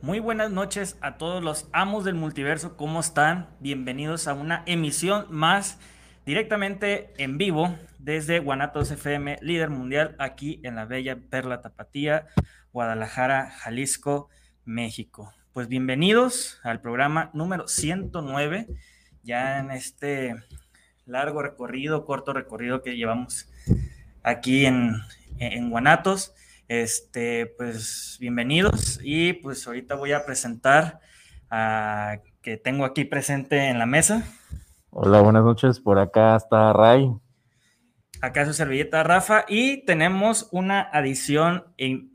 Muy buenas noches a todos los amos del multiverso, ¿cómo están? Bienvenidos a una emisión más directamente en vivo desde Guanatos FM, líder mundial aquí en la bella Perla Tapatía, Guadalajara, Jalisco, México. Pues bienvenidos al programa número 109, ya en este largo recorrido, corto recorrido que llevamos aquí en, en Guanatos. Este, pues bienvenidos y pues ahorita voy a presentar a que tengo aquí presente en la mesa. Hola, buenas noches. Por acá está Ray. Acá su servilleta Rafa y tenemos una adición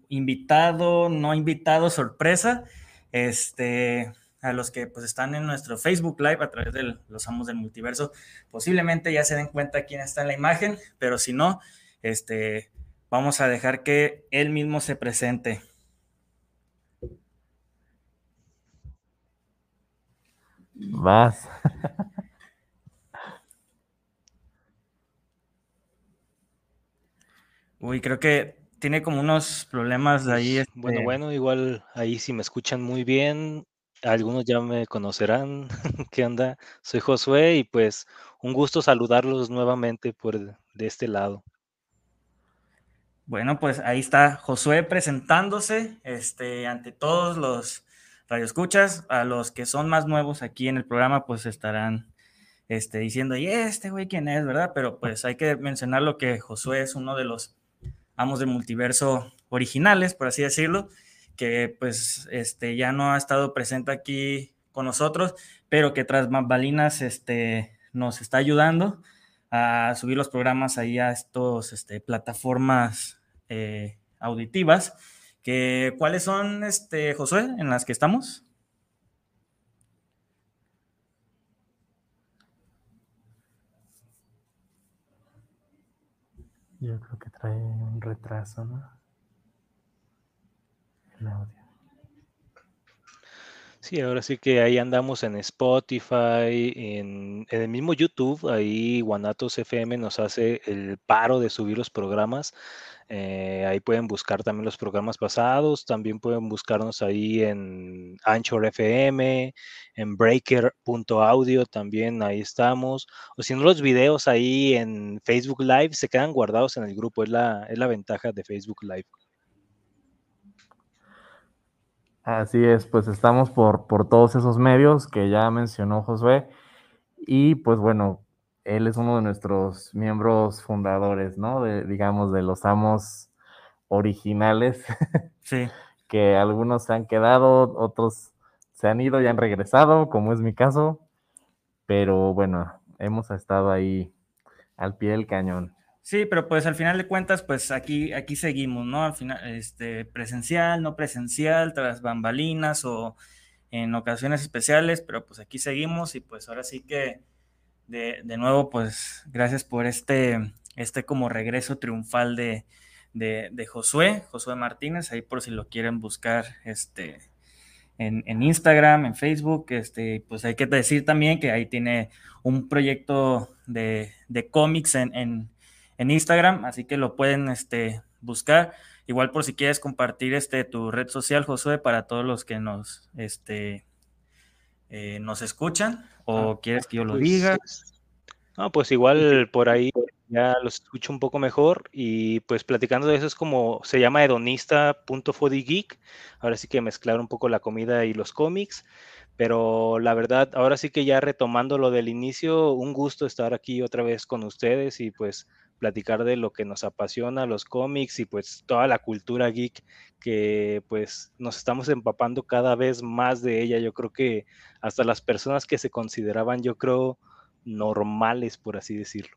invitado, no invitado, sorpresa. Este, a los que pues están en nuestro Facebook Live a través de los amos del multiverso, posiblemente ya se den cuenta quién está en la imagen, pero si no, este, Vamos a dejar que él mismo se presente. Vas. Uy, creo que tiene como unos problemas de ahí. Este bueno, bueno, igual ahí si me escuchan muy bien, algunos ya me conocerán. ¿Qué onda? Soy Josué y pues un gusto saludarlos nuevamente por de este lado. Bueno, pues ahí está Josué presentándose este, ante todos los radioescuchas. A los que son más nuevos aquí en el programa, pues estarán este, diciendo, ¿y este güey quién es, verdad? Pero pues hay que mencionar lo que Josué es uno de los amos del multiverso originales, por así decirlo, que pues este, ya no ha estado presente aquí con nosotros, pero que tras bambalinas este, nos está ayudando a subir los programas ahí a estos este, plataformas eh, auditivas. Que, ¿Cuáles son, este, Josué, en las que estamos? Yo creo que trae un retraso, ¿no? Sí, ahora sí que ahí andamos en Spotify, en, el mismo YouTube, ahí Guanatos FM nos hace el paro de subir los programas. Eh, ahí pueden buscar también los programas pasados, también pueden buscarnos ahí en Anchor FM, en Breaker.audio, también ahí estamos. O si no, los videos ahí en Facebook Live se quedan guardados en el grupo, es la, es la ventaja de Facebook Live. Así es, pues estamos por, por todos esos medios que ya mencionó Josué. Y pues bueno, él es uno de nuestros miembros fundadores, ¿no? De, digamos, de los amos originales. Sí. que algunos se han quedado, otros se han ido y han regresado, como es mi caso. Pero bueno, hemos estado ahí al pie del cañón. Sí, pero pues al final de cuentas, pues aquí, aquí seguimos, ¿no? Al final, este, presencial, no presencial, tras bambalinas o en ocasiones especiales, pero pues aquí seguimos y pues ahora sí que de, de nuevo, pues gracias por este, este como regreso triunfal de, de, Josué, Josué Martínez, ahí por si lo quieren buscar, este, en, en, Instagram, en Facebook, este, pues hay que decir también que ahí tiene un proyecto de, de cómics en, en en Instagram, así que lo pueden este, buscar. Igual por si quieres compartir este, tu red social, Josué, para todos los que nos, este, eh, nos escuchan o ah, quieres que yo lo pues, diga. No, pues igual por ahí ya los escucho un poco mejor y pues platicando de eso es como se llama hedonista.fodigeek. Ahora sí que mezclar un poco la comida y los cómics. Pero la verdad, ahora sí que ya retomando lo del inicio, un gusto estar aquí otra vez con ustedes y pues platicar de lo que nos apasiona, los cómics y pues toda la cultura geek que pues nos estamos empapando cada vez más de ella. Yo creo que hasta las personas que se consideraban, yo creo, normales, por así decirlo.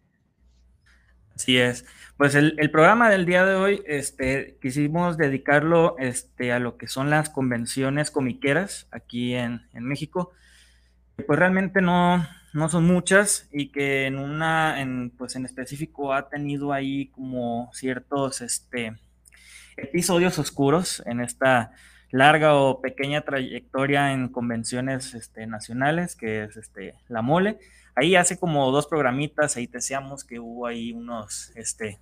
Así es. Pues el, programa del día de hoy, este, quisimos dedicarlo este, a lo que son las convenciones comiqueras aquí en, en México. Pues realmente no, no son muchas y que en una, en, pues en específico ha tenido ahí como ciertos este, episodios oscuros en esta larga o pequeña trayectoria en convenciones este, nacionales, que es este, la mole. Ahí hace como dos programitas, ahí decíamos que hubo ahí unos este,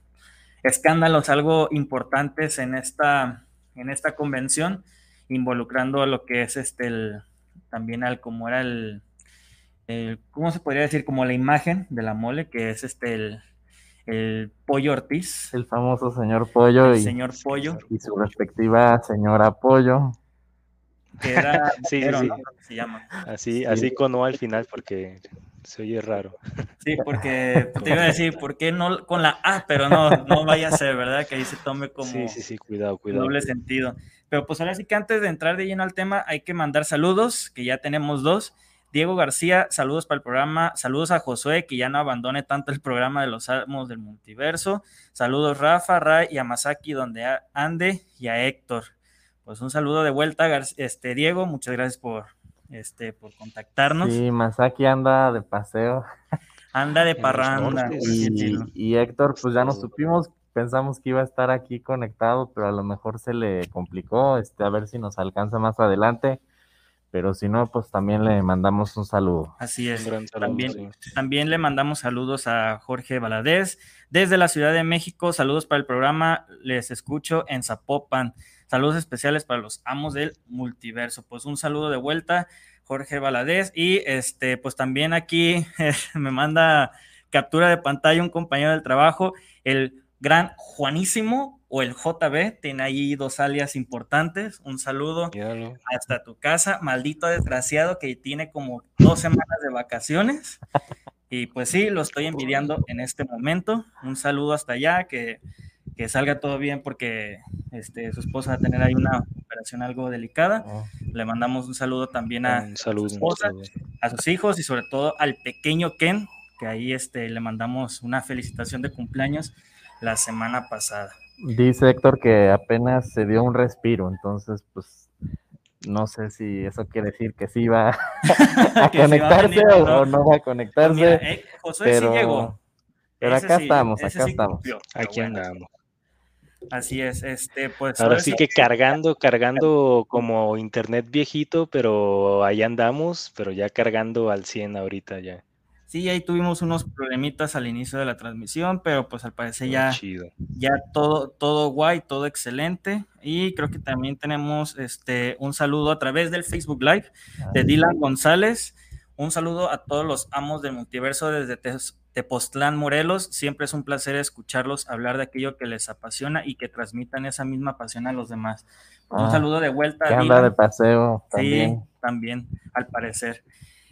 escándalos algo importantes en esta, en esta convención, involucrando a lo que es este, el, también al como era el, el, ¿cómo se podría decir? Como la imagen de la mole, que es este, el, el Pollo Ortiz. El famoso señor Pollo. El y, señor Pollo. Y su respectiva señora Pollo. Que era sí, pero, sí, ¿no? Se llama. Así, Sí. así con O al final porque se oye raro. Sí, porque te iba a decir, ¿por qué no con la A? Pero no, no vaya a ser, ¿verdad? Que ahí se tome como Sí, sí, sí, cuidado, cuidado. doble sentido. Pero pues ahora sí que antes de entrar de lleno al tema, hay que mandar saludos, que ya tenemos dos. Diego García, saludos para el programa. Saludos a Josué, que ya no abandone tanto el programa de los Amos del Multiverso. Saludos Rafa, Ray y a Masaki, donde ande, y a Héctor. Pues un saludo de vuelta, Gar- este, Diego. Muchas gracias por, este, por contactarnos. Sí, Masaki anda de paseo. Anda de parranda. Y, y Héctor, pues ya nos supimos, pensamos que iba a estar aquí conectado, pero a lo mejor se le complicó, este, a ver si nos alcanza más adelante. Pero si no, pues también le mandamos un saludo. Así es. saludo, También, sí. también le mandamos saludos a Jorge Valadez desde la Ciudad de México. Saludos para el programa. Les escucho en Zapopan. Saludos especiales para los amos del multiverso. Pues un saludo de vuelta, Jorge Valadez. Y este, pues también aquí me manda captura de pantalla un compañero del trabajo, el gran Juanísimo o el JB. Tiene ahí dos alias importantes. Un saludo Míralo. hasta tu casa, maldito desgraciado que tiene como dos semanas de vacaciones. Y pues sí, lo estoy envidiando en este momento. Un saludo hasta allá, que, que salga todo bien porque este, su esposa va a tener ahí una operación algo delicada. Le mandamos un saludo también a, saludo. su esposa, a sus hijos y sobre todo al pequeño Ken, que ahí este, le mandamos una felicitación de cumpleaños la semana pasada. Dice Héctor que apenas se dio un respiro, entonces, pues, no sé si eso quiere decir que sí va a Que sí va a conectarse venir, o, ¿no? o no va a conectarse. mira, eh, Josué pero, sí llegó. pero Ese acá sí- estamos, acá sí estamos. cumplió, Aquí bueno, andamos. Así es, este, pues Ahora sí que cargando, cargando como internet viejito, pero ahí andamos, pero ya cargando al 100 ahorita ya. Sí, ahí tuvimos unos problemitas al inicio de la transmisión, pero pues al parecer ya, chido. ya todo, todo guay, todo excelente. Y creo que también tenemos este, un saludo a través del Facebook Live de Dylan González. Un saludo a todos los amos del multiverso desde Te- Tepoztlán, Morelos. Siempre es un placer escucharlos hablar de aquello que les apasiona y que transmitan esa misma pasión a los demás. Un Ah, saludo de vuelta Que a anda de paseo Sí, también. también, al parecer.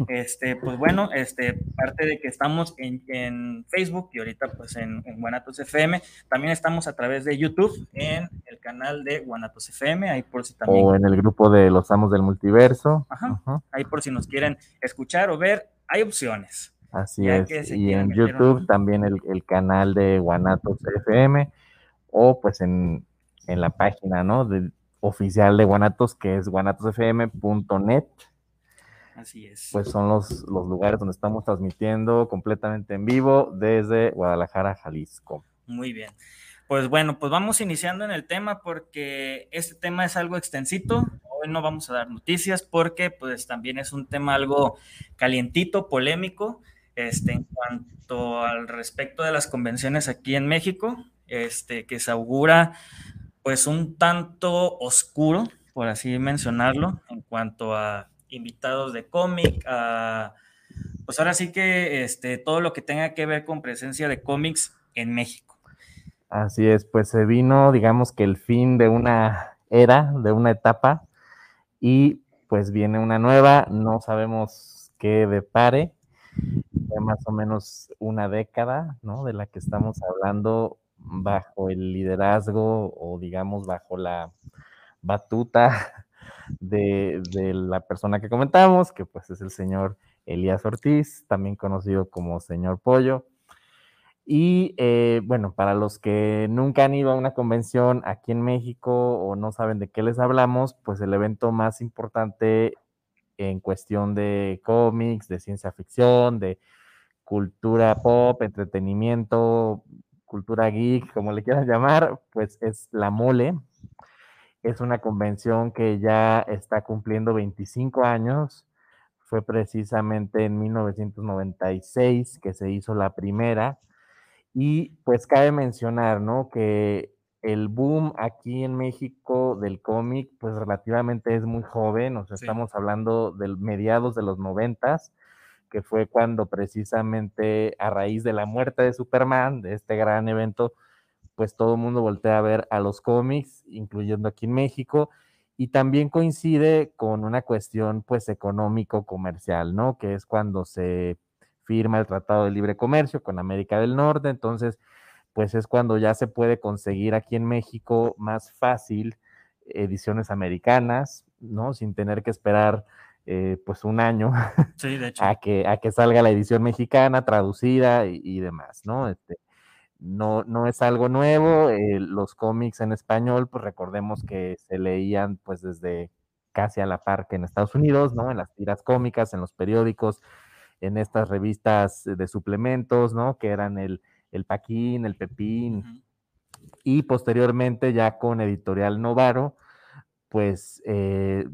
Este, pues bueno, este, parte de que estamos en, en Facebook y ahorita pues en, en Guanatos FM, también estamos a través de YouTube en el canal de Guanatos FM, ahí por si también, O en el grupo de los amos del multiverso. Ajá. Ahí por si nos quieren escuchar o ver, hay opciones. Así Ya es. Y en YouTube un- también el, el canal de Guanatos FM o pues en, en la página, ¿no? De, oficial de Guanatos, que es guanatosfm.net. Así es. Pues son los, los lugares donde estamos transmitiendo completamente en vivo desde Guadalajara, Jalisco. Muy bien. Pues bueno, pues vamos iniciando en el tema porque este tema es algo extensito. Hoy no vamos a dar noticias porque pues también es un tema algo calientito, polémico, este, en cuanto al respecto de las convenciones aquí en México, este, que se augura pues un tanto oscuro, por así mencionarlo, en cuanto a invitados de cómic, a pues ahora sí que este, todo lo que tenga que ver con presencia de cómics en México. Así es, pues se vino, digamos que el fin de una era, de una etapa, y pues viene una nueva, no sabemos qué depare, ya más o menos una década, ¿no? De la que estamos hablando bajo el liderazgo o digamos bajo la batuta de, la persona que comentamos, que pues es el señor Elías Ortiz, también conocido como señor Pollo. Y eh, bueno, para los que nunca han ido a una convención aquí en México o no saben de qué les hablamos, pues el evento más importante en cuestión de cómics, de ciencia ficción, de cultura pop, entretenimiento, cultura geek, como le quieran llamar, pues es la mole. Es una convención que ya está cumpliendo 25 años. Fue precisamente en 1996 que se hizo la primera. Y pues cabe mencionar, ¿no? Que el boom aquí en México del cómic, pues relativamente es muy joven, o sea, estamos hablando del mediados de los noventas, que fue cuando precisamente a raíz de la muerte de Superman, de este gran evento, pues todo el mundo voltea a ver a los cómics, incluyendo aquí en México, y también coincide con una cuestión pues económico-comercial, ¿no? Que es cuando se firma el Tratado de Libre Comercio con América del Norte, entonces pues es cuando ya se puede conseguir aquí en México más fácil ediciones americanas, ¿no? Sin tener que esperar eh, pues un año A, que, a que salga la edición mexicana traducida y, demás, ¿no? Este, no, no es algo nuevo, eh, los cómics en español, pues recordemos que se leían pues desde casi a la par que en Estados Unidos, ¿no? En las tiras cómicas, en los periódicos, en estas revistas de suplementos, ¿no? Que eran el, el Paquín, el Pepín, y posteriormente ya con Editorial Novaro, pues eh,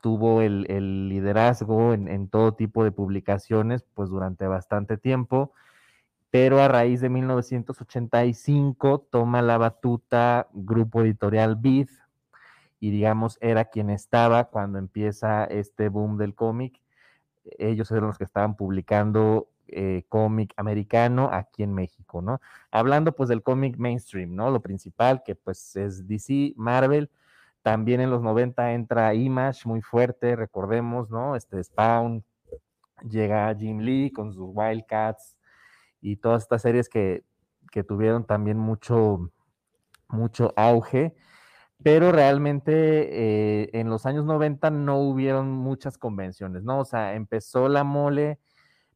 tuvo el, liderazgo en, en, todo tipo de publicaciones, pues durante bastante tiempo, pero a raíz de 1985 toma la batuta Grupo Editorial Bid, y digamos era quien estaba cuando empieza este boom del cómic. Ellos eran los que estaban publicando eh, cómic americano aquí en México, ¿no? Hablando pues del cómic mainstream, ¿no? Lo principal que pues es DC, Marvel, también en los 90 entra Image muy fuerte, recordemos, ¿no? Este Spawn, llega Jim Lee con sus Wildcats y todas estas series que, que tuvieron también mucho, mucho auge pero realmente eh, en los años 90 no hubieron muchas convenciones, ¿no? O sea, empezó la mole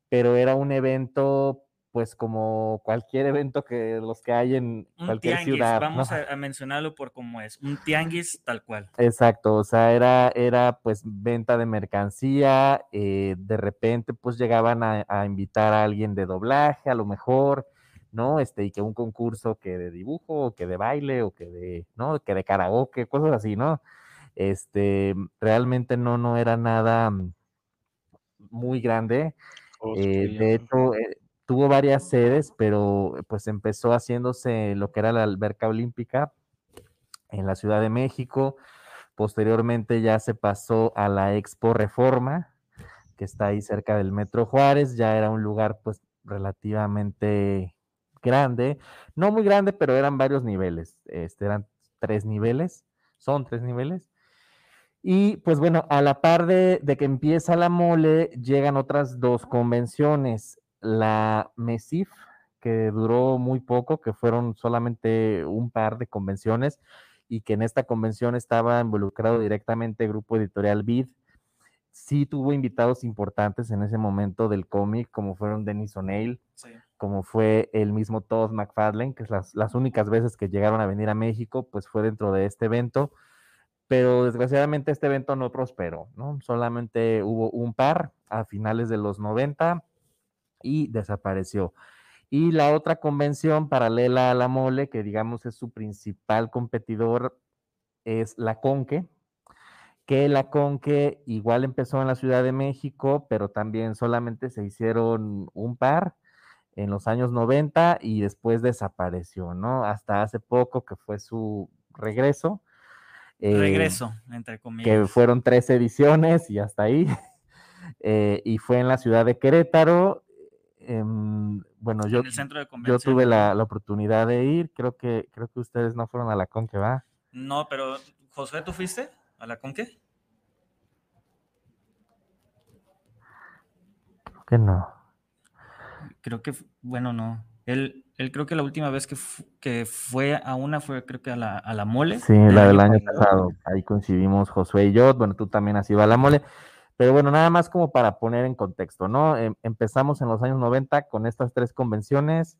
pero era un evento pues como cualquier evento que los que hay en cualquier ciudad. Vamos a, mencionarlo por cómo es, un tianguis tal cual. Exacto, o sea, era, era pues venta de mercancía, eh, de repente pues llegaban a, a, invitar a alguien de doblaje a lo mejor, ¿no? Este, y que un concurso que de dibujo, o que de baile, o que de, ¿no? Que de karaoke, cosas así, ¿no? Este, realmente no, no era nada muy grande. Eh, de hecho, eh, tuvo varias sedes, pero pues empezó haciéndose lo que era la alberca olímpica en la Ciudad de México. Posteriormente ya se pasó a la Expo Reforma, que está ahí cerca del Metro Juárez. Ya era un lugar pues relativamente grande, no muy grande, pero eran varios niveles. Este, eran tres niveles, son tres niveles. Y pues bueno, a la par de, que empieza la mole, llegan otras dos convenciones. La MESIF, que duró muy poco, que fueron solamente un par de convenciones, y que en esta convención estaba involucrado directamente el grupo editorial BID. Sí tuvo invitados importantes en ese momento del cómic, como fueron Dennis O'Neill, como fue el mismo Todd McFarlane, que es las, las únicas veces que llegaron a venir a México, pues fue dentro de este evento pero desgraciadamente este evento no prosperó, ¿no? Solamente hubo un par a finales de los 90 y desapareció. Y la otra convención paralela a la mole, que digamos es su principal competidor, es la Conque, que la Conque igual empezó en la Ciudad de México, pero también solamente se hicieron un par en los años 90 y después desapareció, ¿no? Hasta hace poco que fue su regreso eh, Regreso, entre comillas. Que fueron tres ediciones y hasta ahí. Eh, y fue en la ciudad de Querétaro. Em, bueno, yo, yo tuve la, oportunidad de ir. Creo que, creo que ustedes no fueron a la Conque, ¿va? No, pero José, ¿tú fuiste a la Conque? Creo que no. Creo que, bueno, no. Él, él creo que la última vez que, que fue a una fue creo que a la, a la mole. Sí, la del año pasado. Ahí coincidimos Josué y yo. Bueno, tú también has ido a la mole. Pero bueno, nada más como para poner en contexto, ¿no? Em, empezamos en los años 90 con estas tres convenciones.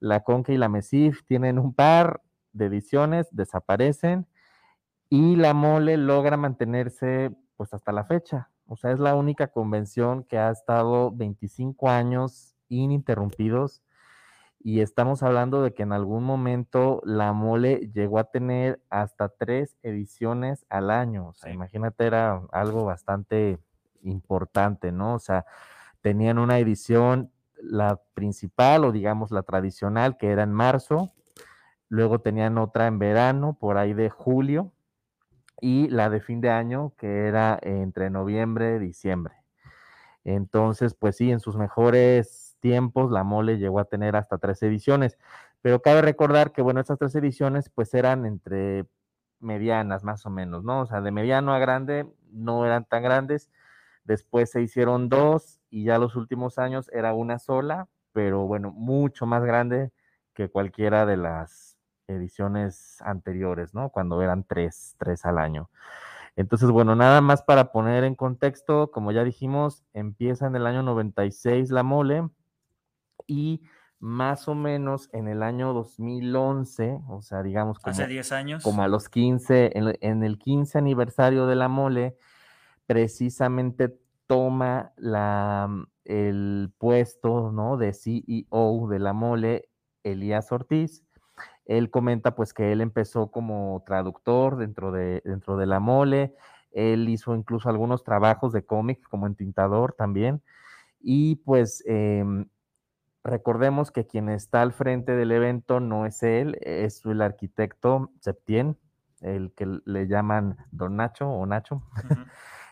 La Conque y la Mesif tienen un par de ediciones, desaparecen. Y la mole logra mantenerse pues hasta la fecha. O sea, es la única convención que ha estado 25 años ininterrumpidos y estamos hablando de que en algún momento la mole llegó a tener hasta tres ediciones al año. O sea, imagínate, era algo bastante importante, ¿no? O sea, tenían una edición, la principal o digamos la tradicional, que era en marzo, luego tenían otra en verano, por ahí de julio, y la de fin de año, que era entre noviembre y diciembre. Entonces, pues sí, en sus mejores tiempos, la mole llegó a tener hasta tres ediciones, pero cabe recordar que, bueno, estas tres ediciones pues eran entre medianas más o menos, ¿no? O sea, de mediano a grande no eran tan grandes, después se hicieron dos y ya los últimos años era una sola, pero bueno, mucho más grande que cualquiera de las ediciones anteriores, ¿no? Cuando eran tres, tres al año. Entonces, bueno, nada más para poner en contexto, como ya dijimos, empieza en el año 96 la mole, y más o menos en el año 2011, o sea, digamos como, hace 10 años, como a los 15, en, el 15 aniversario de la mole, precisamente toma la, el puesto ¿no? de CEO de la mole, Elías Ortiz. Él comenta pues que él empezó como traductor dentro de, dentro de la mole, él hizo incluso algunos trabajos de cómic como entintador también, y pues em, Recordemos que quien está al frente del evento no es él, es el arquitecto Septien, el que le llaman Don Nacho o Nacho,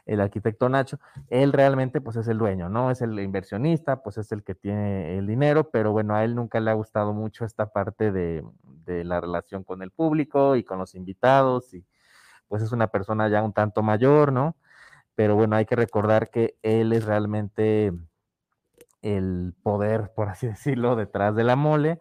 el arquitecto Nacho. Él realmente pues es el dueño, ¿no? Es el inversionista, pues es el que tiene el dinero, pero bueno, a él nunca le ha gustado mucho esta parte de, de la relación con el público y con los invitados y pues es una persona ya un tanto mayor, ¿no? Pero bueno, hay que recordar que él es realmente el poder, por así decirlo, detrás de la mole,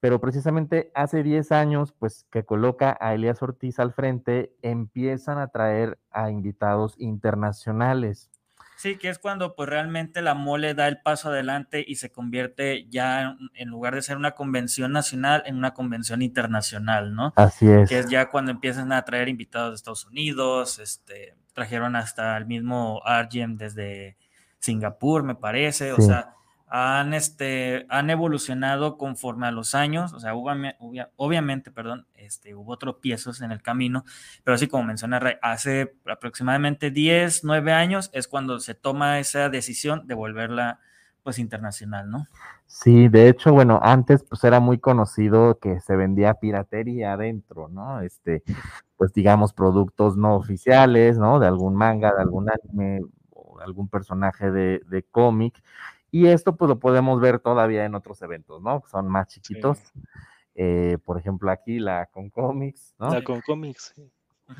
pero precisamente hace 10 años, pues que coloca a Elías Ortiz al frente, empiezan a traer a invitados internacionales. Sí, que es cuando pues realmente la mole da el paso adelante y se convierte ya en lugar de ser una convención nacional en una convención internacional, ¿no? Así es. Que es ya cuando empiezan a traer invitados de Estados Unidos, este, trajeron hasta el mismo Argent desde Singapur, me parece, o sea, han, este, han evolucionado conforme a los años, o sea, obviamente, perdón, este, hubo tropiezos en el camino, pero así como menciona Ray, hace aproximadamente 10, 9 años es cuando se toma esa decisión de volverla pues internacional, ¿no? Sí, de hecho, bueno, antes pues era muy conocido que se vendía piratería adentro, ¿no? Este, pues digamos productos no oficiales, ¿no? De algún manga, de algún anime, algún personaje de, cómic. Y esto pues lo podemos ver todavía en otros eventos, ¿no? Son más chiquitos. Eh, por ejemplo, aquí la con cómics, ¿no? La con cómics.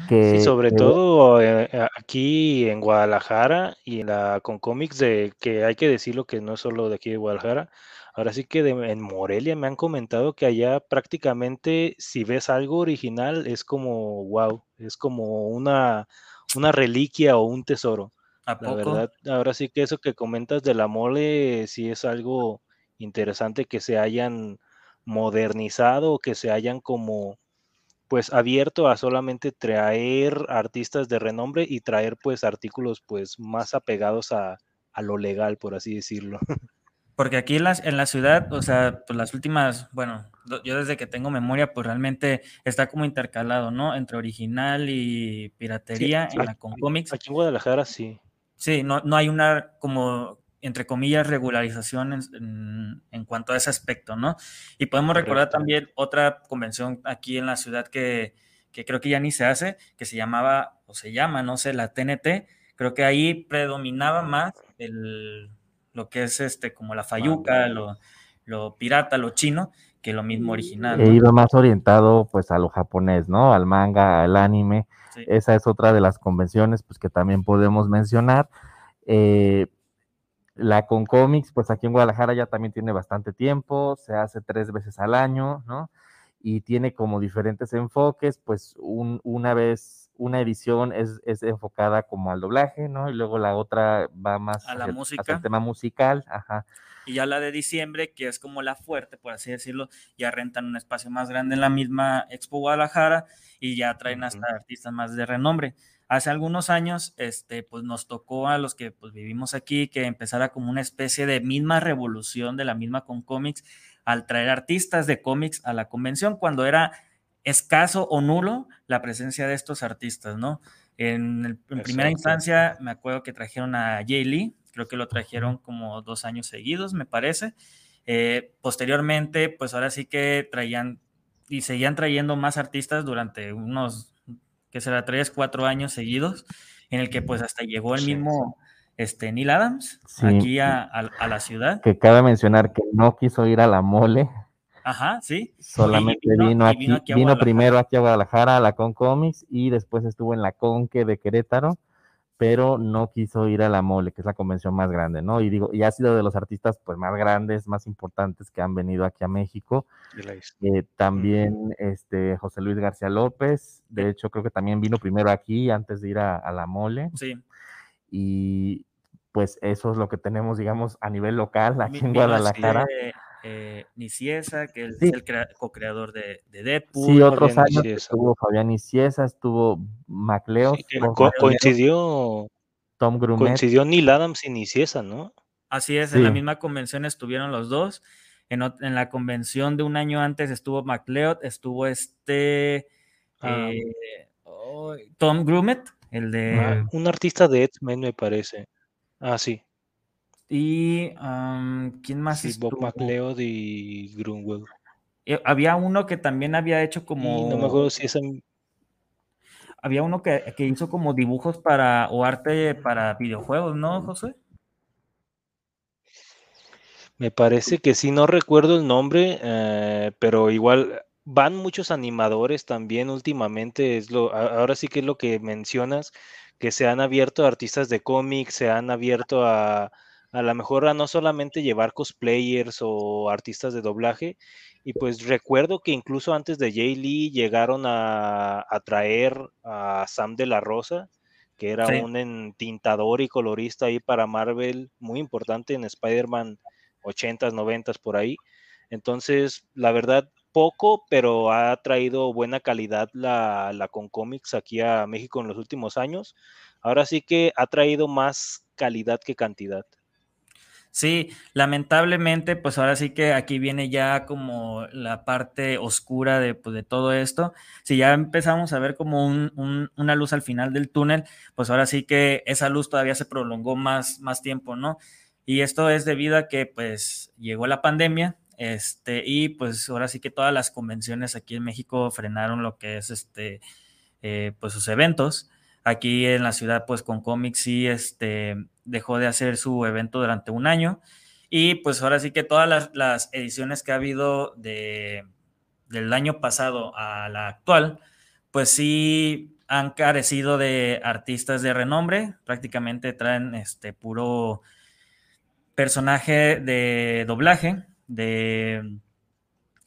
Que, sí, sobre todo eh, aquí en Guadalajara y en la con cómics de que hay que decirlo que no es solo de aquí de Guadalajara. Ahora sí que en Morelia me han comentado que allá prácticamente si ves algo original es como wow, es como una, una reliquia o un tesoro. La verdad, ahora sí que eso que comentas de la mole, sí es algo interesante que se hayan modernizado, que se hayan como pues abierto a solamente traer artistas de renombre y traer pues artículos pues más apegados a, lo legal, por así decirlo. Porque aquí en la, en la ciudad, o sea, pues las últimas, bueno, yo desde que tengo memoria, pues realmente está como intercalado, ¿no? Entre original y piratería en la con cómics. Aquí en Guadalajara sí. Sí, no, no hay una como, entre comillas, regularización en, en, cuanto a ese aspecto, ¿no? Y podemos recordar también otra convención aquí en la ciudad que, que creo que ya ni se hace, que se llamaba, o se llama, no sé, la TNT. Creo que ahí predominaba más el, lo que es este, como la fayuca, lo, lo pirata, lo chino, que lo mismo original. He ido más orientado pues a lo japonés, ¿no? Al manga, al anime. Esa es otra de las convenciones pues, que también podemos mencionar. Eh, la con cómics, pues aquí en Guadalajara ya también tiene bastante tiempo, se hace tres veces al año, ¿no? Y tiene como diferentes enfoques, pues una vez, una edición es, enfocada como al doblaje, ¿no? Y luego la otra va más a la música. el tema musical, ajá. Y ya la de diciembre, que es como la fuerte, por así decirlo, ya rentan un espacio más grande en la misma Expo Guadalajara y ya traen hasta artistas más de renombre. Hace algunos años, este, pues nos tocó a los que pues, vivimos aquí que empezara como una especie de misma revolución de la misma con cómics al traer artistas de cómics a la convención cuando era escaso o nulo la presencia de estos artistas, ¿no? En, primera instancia me acuerdo que trajeron a Jay Lee, creo que lo trajeron como dos años seguidos, me parece. Eh, posteriormente, pues ahora sí que traían y seguían trayendo más artistas durante unos, que será, tres, cuatro años seguidos, en el que pues hasta llegó el mismo este, Neil Adams aquí a, la ciudad. Que cabe mencionar que no quiso ir a la mole. Ajá, sí. Solamente vino, aquí, vino, primero aquí a Guadalajara a la Con Comics y después estuvo en la Conque de Querétaro, pero no quiso ir a la mole, que es la convención más grande, ¿no? Y digo, y ha sido de los artistas pues más grandes, más importantes que han venido aquí a México. Eh, también este José Luis García López, de hecho creo que también vino primero aquí antes de ir a, a la mole. Sí. Y, pues eso es lo que tenemos, digamos, a nivel local aquí en Guadalajara. Eh, Niciesa, que es el co-creador de, de, Deadpool. Sí, otros años estuvo Fabián Niciesa, estuvo MacLeod. coincidió Tom Grumet. Coincidió Neil Adams y Niciesa, ¿no? Así es, en la misma convención estuvieron los dos. En, en, la convención de un año antes estuvo MacLeod, estuvo este ah. eh, Tom Grumet, el de... Ah, un artista de X-Men me parece. Ah, sí. Y ¿quién más? Sí, Bob McLeod y Grunwald. Eh, había uno que también había hecho como. no me acuerdo si es Había uno que, hizo como dibujos para o arte para videojuegos, ¿no, José? Me parece que sí, no recuerdo el nombre, eh, pero igual van muchos animadores también últimamente. Es lo, ahora sí que es lo que mencionas que se han abierto a artistas de cómics, se han abierto a a lo mejor a no solamente llevar cosplayers o artistas de doblaje. Y pues recuerdo que incluso antes de Jay Lee llegaron a, traer a Sam de la Rosa, que era un entintador y colorista ahí para Marvel, muy importante en Spider-Man 80s, 90s por ahí. Entonces, la verdad, poco, pero ha traído buena calidad la, la con cómics aquí a México en los últimos años. Ahora sí que ha traído más calidad que cantidad. Sí, lamentablemente, pues ahora sí que aquí viene ya como la parte oscura de, pues, de todo esto. Si ya empezamos a ver como una luz al final del túnel, pues ahora sí que esa luz todavía se prolongó más, más tiempo, ¿no? Y esto es debido a que pues llegó la pandemia, este, y pues ahora sí que todas las convenciones aquí en México frenaron lo que es este, eh, pues sus eventos. Aquí en la ciudad, pues con cómics sí, este, dejó de hacer su evento durante un año. Y pues ahora sí que todas las, ediciones que ha habido de, del año pasado a la actual, pues sí han carecido de artistas de renombre, prácticamente traen este puro personaje de doblaje, de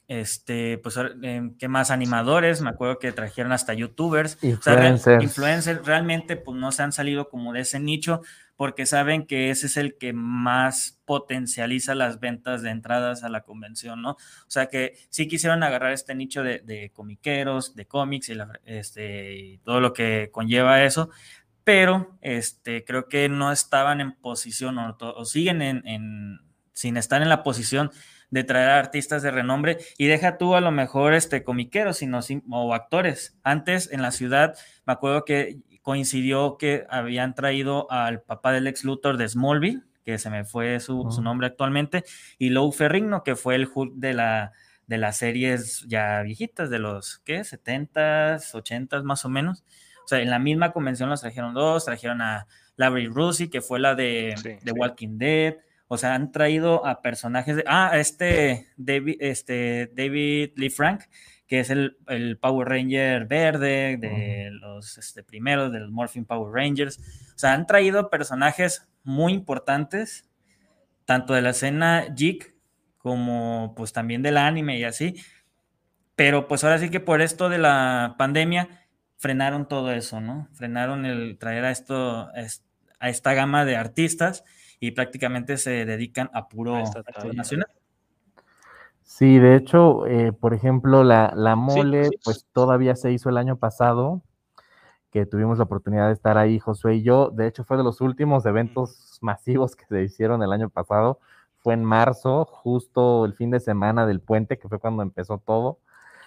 este, pues, em, ¿qué más? Animadores, me acuerdo que trajeron hasta youtubers. influencers. realmente, pues, no se han salido como de ese nicho porque saben que ese es el que más potencializa las ventas de entradas a la convención, ¿no? O sea que sí quisieron agarrar este nicho de, comiqueros, de cómics y, este, todo lo que conlleva eso, pero este, creo que no estaban en posición o, siguen en, sin estar en la posición de traer artistas de renombre y deja tú a lo mejor este comiqueros sino, o actores. Antes en la ciudad me acuerdo que coincidió que habían traído al papá del ex Luthor de Smallville, que se me fue su, nombre actualmente, y Lou Ferrigno, que fue el Hulk de la de las series ya viejitas, de los, ¿qué? 70s, 80s más o menos. O sea, en la misma convención los trajeron dos, trajeron a Larry Rusi, que fue la de, The Walking Dead, o sea, han traído a personajes de. Ah, este David, este David Lee Frank, que es el, Power Ranger verde de los este, primeros, de los Morphin Power Rangers. O sea, han traído personajes muy importantes, tanto de la escena geek como pues también del anime y así. Pero pues ahora sí que por esto de la pandemia frenaron todo eso, ¿no? Frenaron el traer a esto, a esta gama de artistas y prácticamente se dedican a puro nacional. Sí, de hecho, eh, por ejemplo, la, la mole, pues todavía se hizo el año pasado, que tuvimos la oportunidad de estar ahí, Josué y yo. De hecho, fue de los últimos eventos masivos que se hicieron el año pasado. fue en marzo, justo el fin de semana del puente, que fue cuando empezó todo.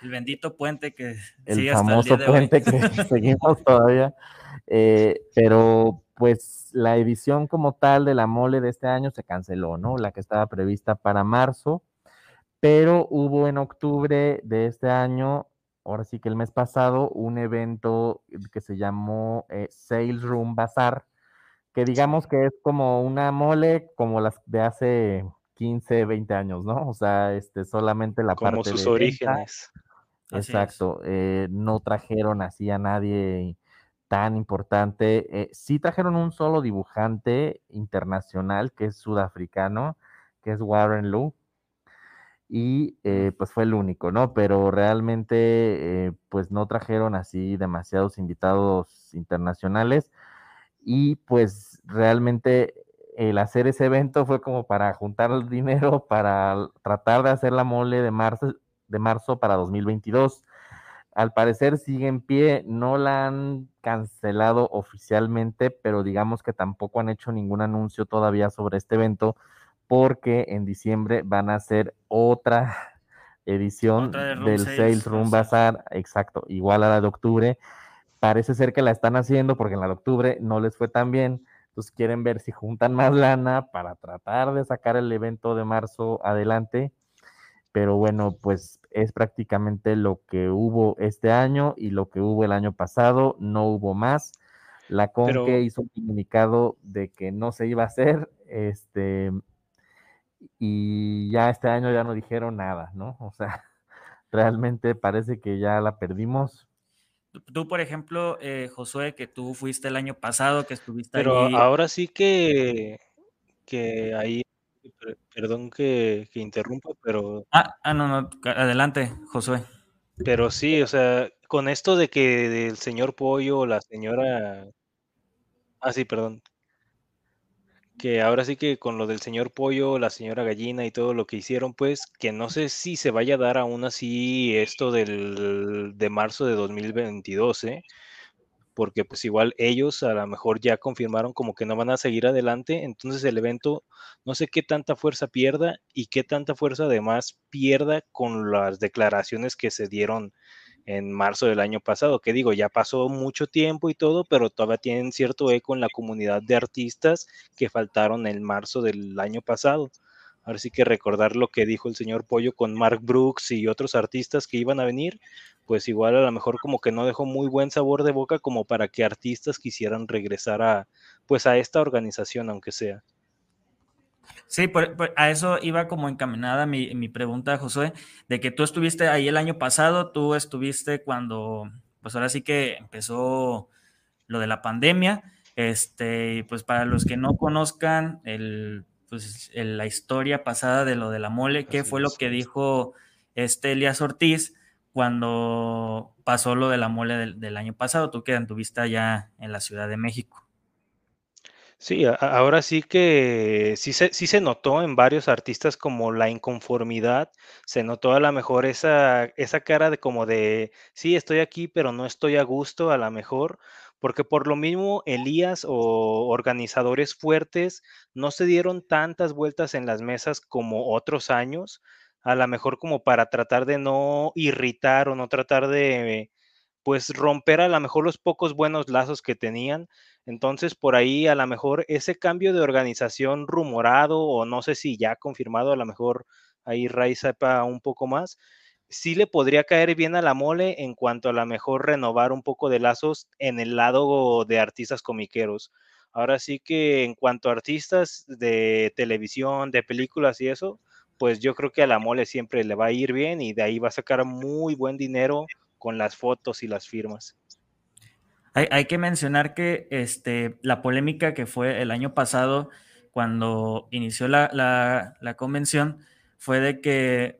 El bendito puente que el famoso puente que seguimos todavía. Eh, pero pues la edición como tal de la mole de este año se canceló, ¿no? La que estaba prevista para marzo, pero hubo en octubre de este año, ahora sí que el mes pasado, un evento que se llamó eh, Sales Room Bazaar, que digamos que es como una mole como las de hace 15, 20 años, ¿no? O sea, este, solamente la como parte sus orígenes. Exacto, eh, no trajeron así a nadie tan importante. Eh, sí trajeron un solo dibujante internacional que es sudafricano, que es Warren Lu, y eh, pues fue el único, ¿no? Pero realmente pues no trajeron así demasiados invitados internacionales y pues realmente el hacer ese evento fue como para juntar el dinero para tratar de hacer la mole de marzo de marzo para 2022. Al parecer sigue en pie, no la han cancelado oficialmente, pero digamos que tampoco han hecho ningún anuncio todavía sobre este evento, porque en diciembre van a hacer otra edición del Sales, Room Bazaar, exacto, igual a la de octubre. Parece ser que la están haciendo porque en la de octubre no les fue tan bien, entonces quieren ver si juntan más lana para tratar de sacar el evento de marzo adelante pero bueno, pues es prácticamente lo que hubo este año y lo que hubo el año pasado, no hubo más. La Conque hizo un comunicado de que no se iba a hacer, este, y ya este año ya no dijeron nada, ¿no? O sea, realmente parece que ya la perdimos. Tú, por ejemplo, eh, Josué, que tú fuiste el año pasado, que estuviste Pero ahora sí que, que ahí Perdón que, interrumpa, pero... Ah, ah, no, no, adelante, Josué. Pero sí, o sea, con esto de que el señor Pollo, la señora... Ah, sí, perdón. Que ahora sí que con lo del señor Pollo, la señora Gallina y todo lo que hicieron, pues, que no sé si se vaya a dar aún así esto del, de marzo de 2022, ¿eh? Porque pues igual ellos a lo mejor ya confirmaron como que no van a seguir adelante, entonces el evento no sé qué tanta fuerza pierda y qué tanta fuerza además pierda con las declaraciones que se dieron en marzo del año pasado, que digo, ya pasó mucho tiempo y todo, pero todavía tienen cierto eco en la comunidad de artistas que faltaron en marzo del año pasado. Ahora sí que recordar lo que dijo el señor Pollo con Mark Brooks y otros artistas que iban a venir, pues igual a lo mejor como que no dejó muy buen sabor de boca como para que artistas quisieran regresar a pues a esta organización aunque sea. Sí, a eso iba como encaminada mi, mi, pregunta, Josué, de que tú estuviste ahí el año pasado, tú estuviste cuando, pues ahora sí que empezó lo de la pandemia, este, pues para los que no conozcan el pues, la historia pasada de lo de la mole, qué fue lo que dijo este Ortiz cuando pasó lo de la mole del, año pasado, tú que anduviste allá en la Ciudad de México. Sí, ahora sí que sí se, sí se notó en varios artistas como la inconformidad, se notó a lo mejor esa, esa cara de como de, sí, estoy aquí, pero no estoy a gusto, a lo mejor, porque por lo mismo Elías o organizadores fuertes no se dieron tantas vueltas en las mesas como otros años, a lo mejor como para tratar de no irritar o no tratar de pues romper a lo mejor los pocos buenos lazos que tenían. Entonces, por ahí a lo mejor ese cambio de organización rumorado o no sé si ya confirmado, a lo mejor ahí Ray sepa un poco más, sí le podría caer bien a la mole en cuanto a la mejor renovar un poco de lazos en el lado de artistas comiqueros. Ahora sí que en cuanto a artistas de televisión, de películas y eso, pues yo creo que a la mole siempre le va a ir bien y de ahí va a sacar muy buen dinero con las fotos y las firmas. Hay, que mencionar que este, la polémica que fue el año pasado cuando inició la, la convención fue de que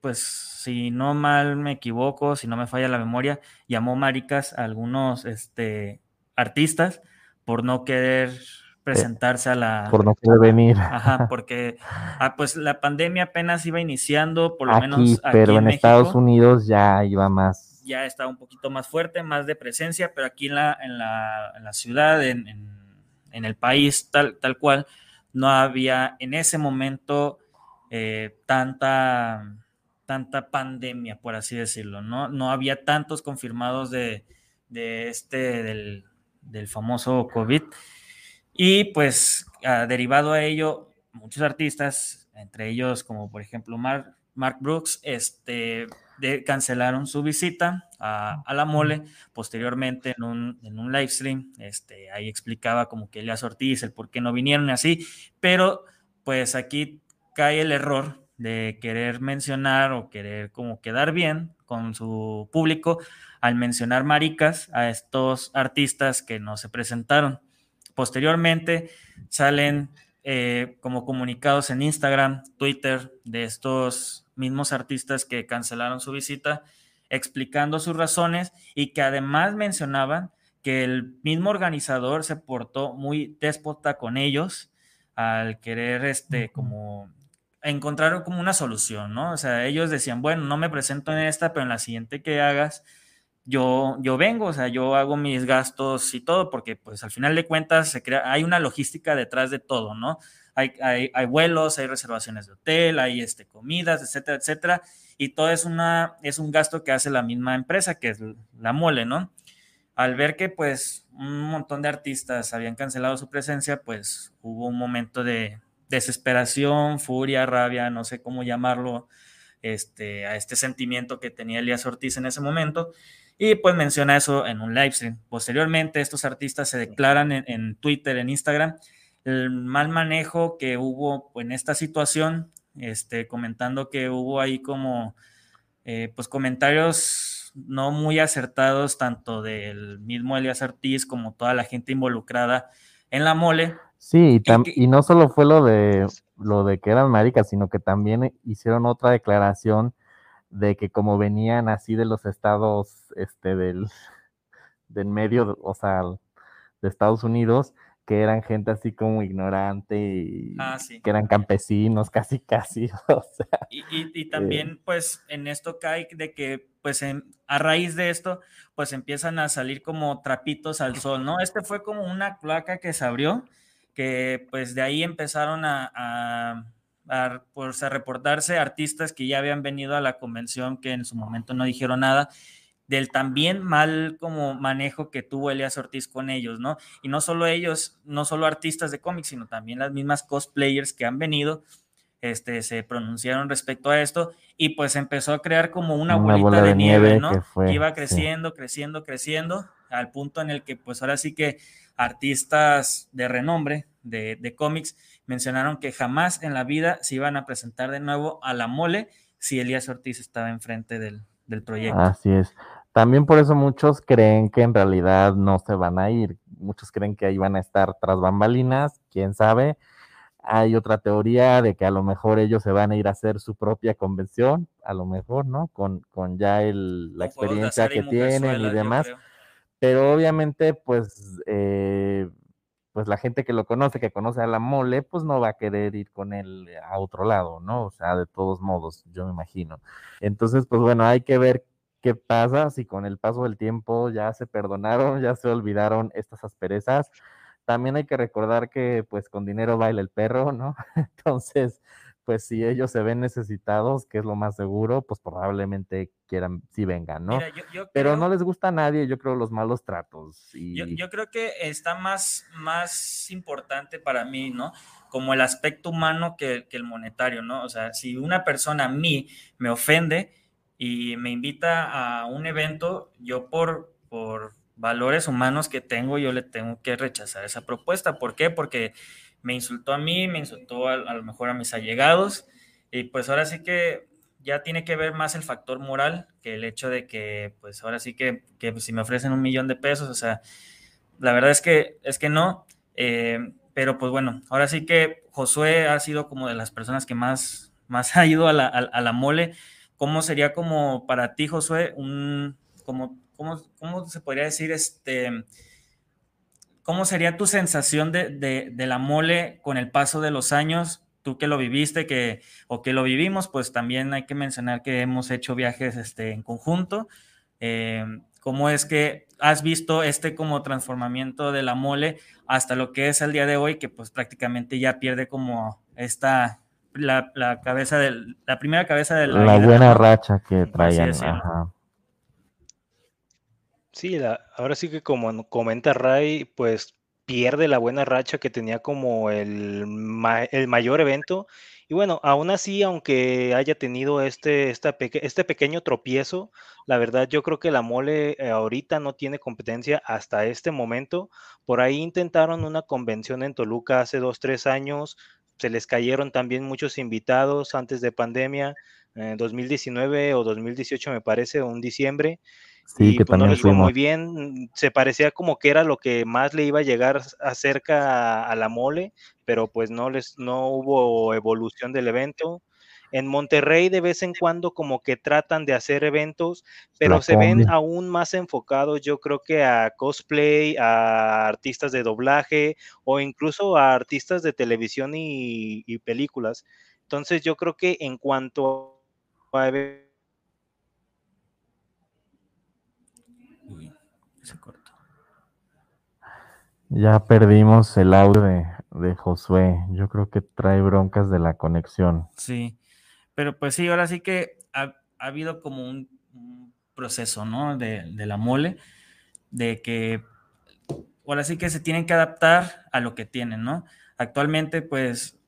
pues si no mal me equivoco, si no me falla la memoria, llamó maricas a algunos este, artistas por no querer eh, presentarse a la... Por no querer venir. Ajá, porque ah, pues la pandemia apenas iba iniciando, por lo menos aquí pero en, Estados Unidos ya iba más. Ya estaba un poquito más fuerte, más de presencia, pero aquí en la, en la, ciudad, en, en, el país tal, tal cual, no había en ese momento eh, tanta, tanta pandemia, por así decirlo, ¿no? No había tantos confirmados de, este, del, del, famoso COVID. Y pues, derivado a ello, muchos artistas, entre ellos como por ejemplo Mark, Mark Brooks, este, cancelaron su visita a, la mole. Posteriormente, en un, en un live stream, este, ahí explicaba como que Elias Ortiz, el por qué no vinieron y así, pero pues aquí cae el error de querer mencionar o querer como quedar bien con su público al mencionar maricas a estos artistas que no se presentaron. Posteriormente salen eh, como comunicados en Instagram, Twitter de estos mismos artistas que cancelaron su visita, explicando sus razones y que además mencionaban que el mismo organizador se portó muy déspota con ellos al querer este como encontrar como una solución, ¿no? O sea, ellos decían, bueno, no me presento en esta, pero en la siguiente que hagas, yo, yo vengo, o sea, yo hago mis gastos y todo, porque pues al final de cuentas hay una logística detrás de todo, ¿no? Hay, hay, hay, vuelos, hay reservaciones de hotel, hay este, comidas, etcétera, etcétera, y todo es, una, es un gasto que hace la misma empresa, que es la mole, ¿no? Al ver que pues un montón de artistas habían cancelado su presencia, pues hubo un momento de desesperación, furia, rabia, no sé cómo llamarlo, este, a este sentimiento que tenía Elías Ortiz en ese momento, y pues menciona eso en un live stream. Posteriormente, estos artistas se declaran en, Twitter, en Instagram, el mal manejo que hubo en esta situación, este, comentando que hubo ahí como, eh, pues comentarios no muy acertados, tanto del mismo Elias Ortiz como toda la gente involucrada en la mole. Sí, y, y no solo fue lo de lo de que eran maricas, sino que también hicieron otra declaración de que como venían así de los estados este del, del medio, o sea, de Estados Unidos, que eran gente así como ignorante y ah, que eran campesinos, casi, casi. O sea, y, y, también, eh, pues, en esto cae de que, pues, a raíz de esto, pues empiezan a salir como trapitos al sol, ¿no? Este fue como una placa que se abrió, que pues de ahí empezaron a a, pues, a reportarse artistas que ya habían venido a la convención que en su momento no dijeron nada del también mal como manejo que tuvo Elias Ortiz con ellos, ¿no? Y no solo ellos, no solo artistas de cómics, sino también las mismas cosplayers que han venido, este, se pronunciaron respecto a esto y pues empezó a crear como una, bolita de, nieve, ¿no? Que, iba creciendo, creciendo, creciendo, al punto en el que pues ahora sí que artistas de renombre de, de cómics mencionaron que jamás en la vida se iban a presentar de nuevo a la mole si Elías Ortiz estaba enfrente del, del proyecto. Así es. También por eso muchos creen que en realidad no se van a ir. Muchos creen que ahí van a estar tras bambalinas, quién sabe. Hay otra teoría de que a lo mejor ellos se van a ir a hacer su propia convención, a lo mejor, ¿no? Con, con ya el, la experiencia que tienen y demás. Pero obviamente, pues, eh, pues la gente que lo conoce, que conoce a la mole, pues no va a querer ir con él a otro lado, ¿no? O sea, de todos modos, yo me imagino. Entonces, pues bueno, hay que ver qué pasa si con el paso del tiempo ya se perdonaron, ya se olvidaron estas asperezas. También hay que recordar que pues con dinero baila el perro, ¿no? Entonces, pues si ellos se ven necesitados, que es lo más seguro, pues probablemente quieran, si vengan, ¿no? Pero no les gusta a nadie, yo creo, los malos tratos. Y... Yo, creo que está más, más importante para mí, ¿no? Como el aspecto humano que, que, el monetario, ¿no? O sea, si una persona a mí me ofende y me invita a un evento, yo por, por valores humanos que tengo, yo le tengo que rechazar esa propuesta. ¿Por qué? Porque me insultó a mí, me insultó a, lo mejor a mis allegados, y pues ahora sí que ya tiene que ver más el factor moral que el hecho de que, pues ahora sí que, que si me ofrecen un millón de pesos, o sea, la verdad es que, es que no, eh, pero pues bueno, ahora sí que Josué ha sido como de las personas que más, más ha ido a la, a, la mole. ¿Cómo sería como para ti, Josué, un, como, cómo, cómo se podría decir, este, ¿cómo sería tu sensación de, la mole con el paso de los años? Tú que lo viviste que, o que lo vivimos, pues también hay que mencionar que hemos hecho viajes este, en conjunto. eh, cómo es que has visto este como transformamiento de la mole hasta lo que es el día de hoy, que pues prácticamente ya pierde como esta, la, cabeza del, la primera cabeza de la... buena racha que traían. Sí, ahora sí que como comenta Ray, pues pierde la buena racha que tenía como el, el mayor evento. Y bueno, aún así, aunque haya tenido este, este pequeño tropiezo, la verdad yo creo que la mole eh, ahorita no tiene competencia hasta este momento. Por ahí intentaron una convención en Toluca hace dos, tres años. Se les cayeron también muchos invitados antes de pandemia, en 2019 o 2018 me parece, un diciembre. Sí, que pues, no les fue muy bien. Se parecía como que era lo que más le iba a llegar acerca a, la mole, pero pues no les no hubo evolución del evento. En Monterrey de vez en cuando como que tratan de hacer eventos, pero se ven aún más enfocados yo creo que a cosplay, a artistas de doblaje o incluso a artistas de televisión y, y películas. Entonces yo creo que en cuanto a Ya perdimos el audio de, Josué. Yo creo que trae broncas de la conexión. Sí, pero pues sí, ahora sí que ha, habido como un, proceso, ¿no? De, de, la mole, de que ahora sí que se tienen que adaptar a lo que tienen, ¿no? Actualmente, pues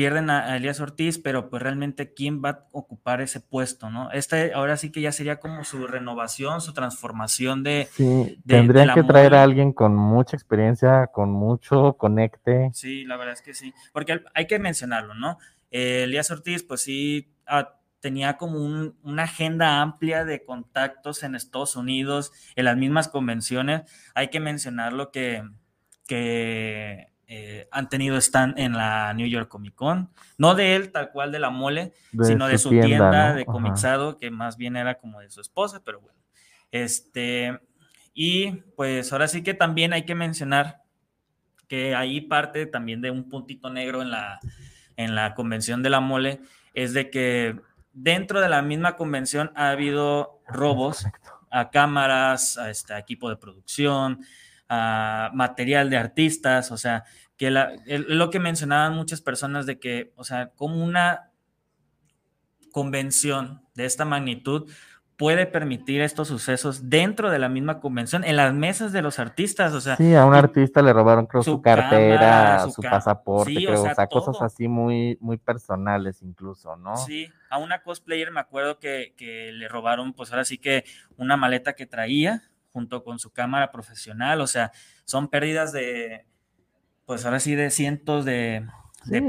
pierden a, Elías Ortiz, pero pues realmente quién va a ocupar ese puesto, ¿no? Este ahora sí que ya sería como su renovación, su transformación de... Sí, tendrían que traer a alguien con mucha experiencia, con mucho conecte. Sí, la verdad es que sí, porque hay que mencionarlo, ¿no? Eh, Elías Ortiz, pues sí, ah, tenía como una agenda amplia de contactos en Estados Unidos, en las mismas convenciones. Hay que mencionarlo que, que eh, han tenido stand en la New York Comic Con, no de él tal cual de la mole, sino de su tienda, de comixado, que más bien era como de su esposa, pero bueno. Este, y pues ahora sí que también hay que mencionar que ahí parte también de un puntito negro en la, en la convención de la mole, es de que dentro de la misma convención ha habido robos a cámaras, a este equipo de producción, material de artistas, o sea, que lo que mencionaban muchas personas de que, o sea, como una convención de esta magnitud puede permitir estos sucesos dentro de la misma convención, en las mesas de los artistas, o sea. Sí, a un artista le robaron creo su, cartera, su, pasaporte, creo, o sea, cosas así muy, muy personales incluso, ¿no? Sí, a una cosplayer me acuerdo que, que le robaron, pues ahora sí que una maleta que traía, junto con su cámara profesional, o sea, son pérdidas de, pues ahora sí, de cientos de,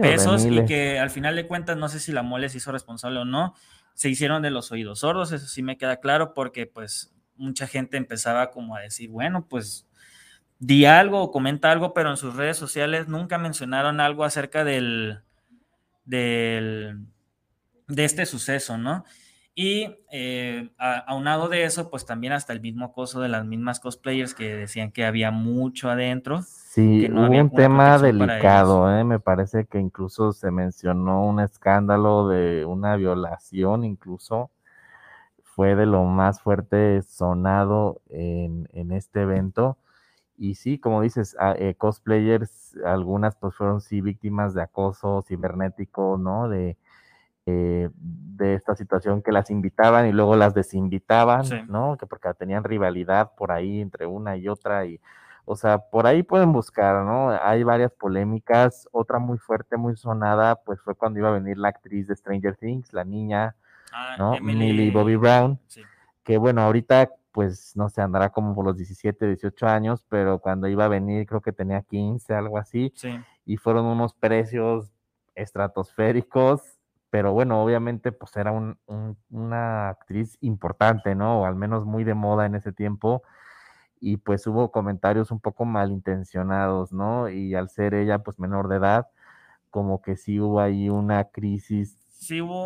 pesos y que al final de cuentas, no sé si la mole se hizo responsable o no, se hicieron de los oídos sordos, eso sí me queda claro, porque pues mucha gente empezaba como a decir, bueno, pues di algo o comenta algo, pero en sus redes sociales nunca mencionaron algo acerca del, del de este suceso, ¿no? Y eh, aunado de eso, pues también hasta el mismo acoso de las mismas cosplayers que decían que había mucho adentro. Sí, hubo un tema delicado, ¿eh? me parece que incluso se mencionó un escándalo de una violación, incluso fue de lo más fuerte sonado en, este evento. Y sí, como dices, eh, cosplayers, algunas pues fueron sí víctimas de acoso cibernético, ¿no? De, eh, de esta situación que las invitaban y luego las desinvitaban, ¿no? Que porque tenían rivalidad por ahí entre una y otra y, o sea, por ahí pueden buscar, ¿no? Hay varias polémicas, otra muy fuerte, muy sonada, pues fue cuando iba a venir la actriz de Stranger Things, la niña, ah, ¿no? Millie Bobby Brown, que bueno, ahorita pues no sé, andará como por los 17, 18 años, pero cuando iba a venir creo que tenía 15, algo así, y fueron unos precios estratosféricos, pero bueno, obviamente pues era una actriz importante, ¿no? O al menos muy de moda en ese tiempo. Y pues hubo comentarios un poco malintencionados, ¿no? Y al ser ella pues menor de edad, como que sí hubo ahí una crisis